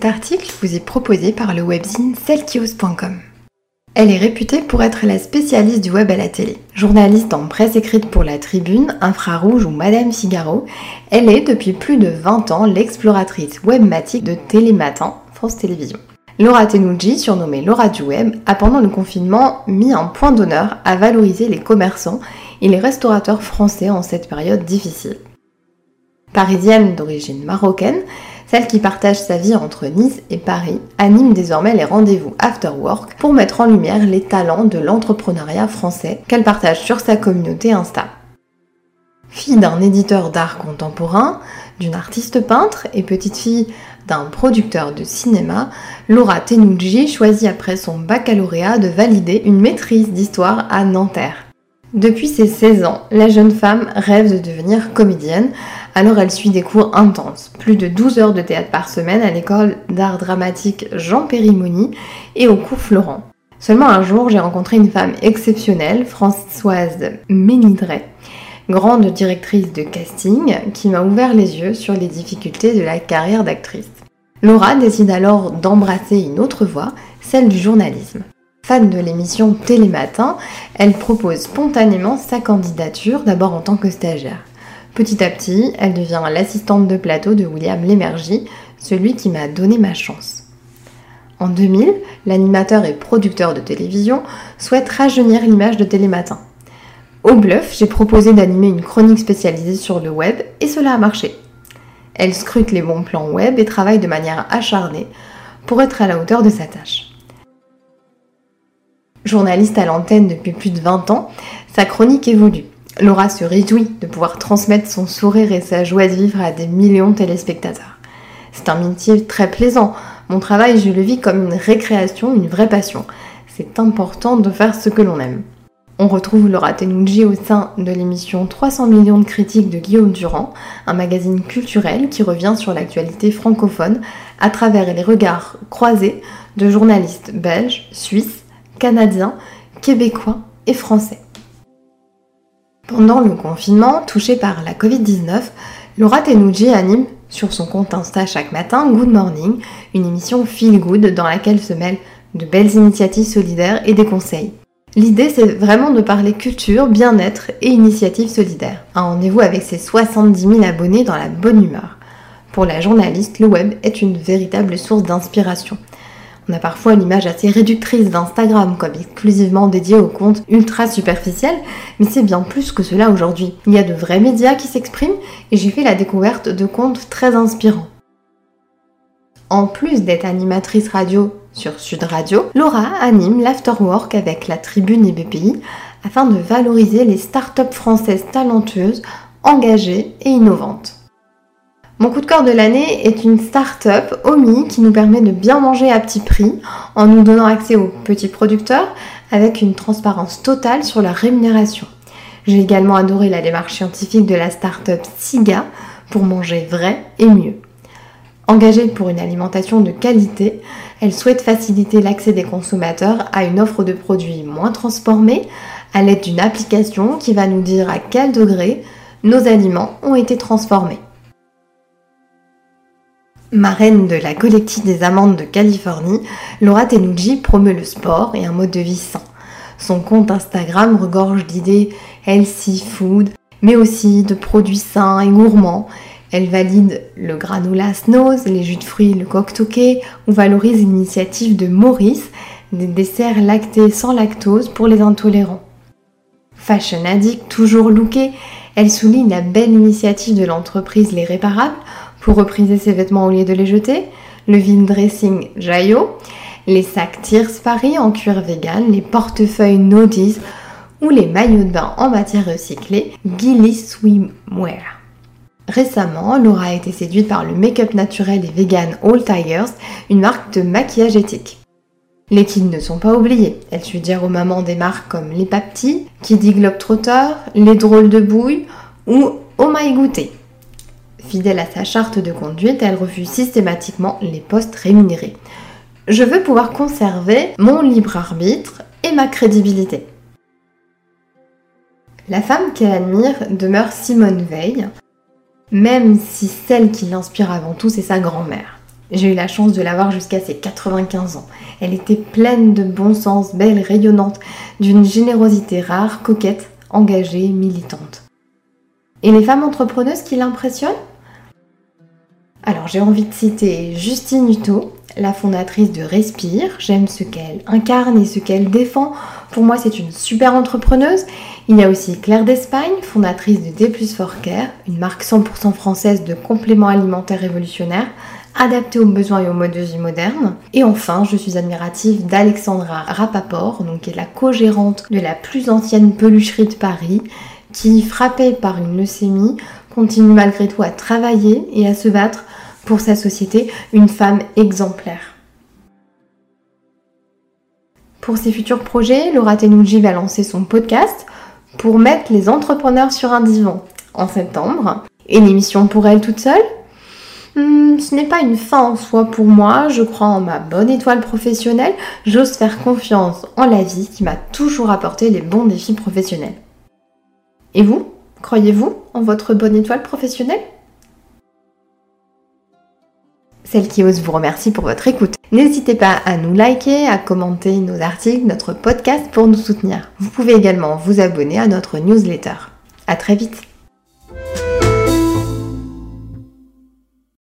Cet article vous est proposé par le webzine selkios.com. Elle est réputée pour être la spécialiste du web à la télé. Journaliste en presse écrite pour La Tribune, Infrarouge ou Madame Figaro, elle est depuis plus de 20 ans l'exploratrice webmatique de Télématin, France Télévisions. Laura Tenouji, surnommée Laura du Web, a pendant le confinement mis un point d'honneur à valoriser les commerçants et les restaurateurs français en cette période difficile. Parisienne d'origine marocaine, celle qui partage sa vie entre Nice et Paris anime désormais les rendez-vous After Work pour mettre en lumière les talents de l'entrepreneuriat français qu'elle partage sur sa communauté Insta. Fille d'un éditeur d'art contemporain, d'une artiste peintre et petite fille d'un producteur de cinéma, Laura Tenouji choisit après son baccalauréat de valider une maîtrise d'histoire à Nanterre. Depuis ses 16 ans, la jeune femme rêve de devenir comédienne, alors elle suit des cours intenses, plus de 12 heures de théâtre par semaine à l'école d'art dramatique Jean Périmoni et au cours Florent. Seulement un jour, j'ai rencontré une femme exceptionnelle, Françoise Ménidret, grande directrice de casting, qui m'a ouvert les yeux sur les difficultés de la carrière d'actrice. Laura décide alors d'embrasser une autre voie, celle du journalisme. Fan de l'émission Télématin, elle propose spontanément sa candidature d'abord en tant que stagiaire. Petit à petit, elle devient l'assistante de plateau de William Lémergie, celui qui m'a donné ma chance. En 2000, l'animateur et producteur de télévision souhaite rajeunir l'image de Télématin. Au bluff, j'ai proposé d'animer une chronique spécialisée sur le web et cela a marché. Elle scrute les bons plans web et travaille de manière acharnée pour être à la hauteur de sa tâche. Journaliste à l'antenne depuis plus de 20 ans, sa chronique évolue. Laura se réjouit de pouvoir transmettre son sourire et sa joie de vivre à des millions de téléspectateurs. C'est un métier très plaisant. Mon travail, je le vis comme une récréation, une vraie passion. C'est important de faire ce que l'on aime. On retrouve Laura Tenouji au sein de l'émission 300 millions de critiques de Guillaume Durand, un magazine culturel qui revient sur l'actualité francophone à travers les regards croisés de journalistes belges, suisses, canadiens, québécois et français. Pendant le confinement, touché par la Covid-19, Laura Tenouji anime sur son compte Insta chaque matin Good Morning, une émission feel good dans laquelle se mêlent de belles initiatives solidaires et des conseils. L'idée, c'est vraiment de parler culture, bien-être et initiatives solidaires. Un rendez-vous avec ses 70 000 abonnés dans la bonne humeur. Pour la journaliste, le web est une véritable source d'inspiration. On a parfois une image assez réductrice d'Instagram comme exclusivement dédiée aux comptes ultra superficiels, mais c'est bien plus que cela aujourd'hui. Il y a de vrais médias qui s'expriment et j'ai fait la découverte de comptes très inspirants. En plus d'être animatrice radio sur Sud Radio, Laura anime l'Afterwork avec la Tribune et BPI afin de valoriser les startups françaises talentueuses, engagées et innovantes. Mon coup de cœur de l'année est une start-up, Omi, qui nous permet de bien manger à petit prix en nous donnant accès aux petits producteurs avec une transparence totale sur la rémunération. J'ai également adoré la démarche scientifique de la start-up Siga pour manger vrai et mieux. Engagée pour une alimentation de qualité, elle souhaite faciliter l'accès des consommateurs à une offre de produits moins transformés à l'aide d'une application qui va nous dire à quel degré nos aliments ont été transformés. Marraine de la collective des amandes de Californie, Laura Tenouji promeut le sport et un mode de vie sain. Son compte Instagram regorge d'idées healthy food, mais aussi de produits sains et gourmands. Elle valide le granola Snows, les jus de fruits, le toqué ou valorise l'initiative de Maurice, des desserts lactés sans lactose pour les intolérants. Fashion addict, toujours lookée, elle souligne la belle initiative de l'entreprise Les Réparables pour repriser ses vêtements au lieu de les jeter, le vin dressing Jayo, les sacs Tears Paris en cuir vegan, les portefeuilles Nodis ou les maillots de bain en matière recyclée Gilly Swimwear. Récemment, Laura a été séduite par le make-up naturel et vegan All Tigers, une marque de maquillage éthique. Les kids ne sont pas oubliés. Elle suggère aux mamans des marques comme Les Paptis, Kiddy Globetrotter, Les Drôles de Bouille ou Oh My Goûter. Fidèle à sa charte de conduite, elle refuse systématiquement les postes rémunérés. Je veux pouvoir conserver mon libre arbitre et ma crédibilité. La femme qu'elle admire demeure Simone Veil, même si celle qui l'inspire avant tout, c'est sa grand-mère. J'ai eu la chance de la voir jusqu'à ses 95 ans. Elle était pleine de bon sens, belle, rayonnante, d'une générosité rare, coquette, engagée, militante. Et les femmes entrepreneuses qui l'impressionnent? Alors j'ai envie de citer Justine Hutto, la fondatrice de Respire. J'aime ce qu'elle incarne et ce qu'elle défend. Pour moi, c'est une super entrepreneuse. Il y a aussi Claire d'Espagne, fondatrice de D for Care, une marque 100% française de compléments alimentaires révolutionnaires adaptés aux besoins et aux modes de vie modernes. Et enfin, je suis admirative d'Alexandra Rapaport, donc qui est la co-gérante de la plus ancienne pelucherie de Paris, qui, frappée par une leucémie, continue malgré tout à travailler et à se battre pour sa société, une femme exemplaire. Pour ses futurs projets, Laura Tenouji va lancer son podcast pour mettre les entrepreneurs sur un divan en septembre. Et l'émission pour elle toute seule? Hmm, ce n'est pas une fin en soi pour moi, je crois en ma bonne étoile professionnelle, j'ose faire confiance en la vie qui m'a toujours apporté les bons défis professionnels. Et vous Croyez-vous en votre bonne étoile professionnelle? Celle qui ose vous remercie pour votre écoute. N'hésitez pas à nous liker, à commenter nos articles, notre podcast pour nous soutenir. Vous pouvez également vous abonner à notre newsletter. À très vite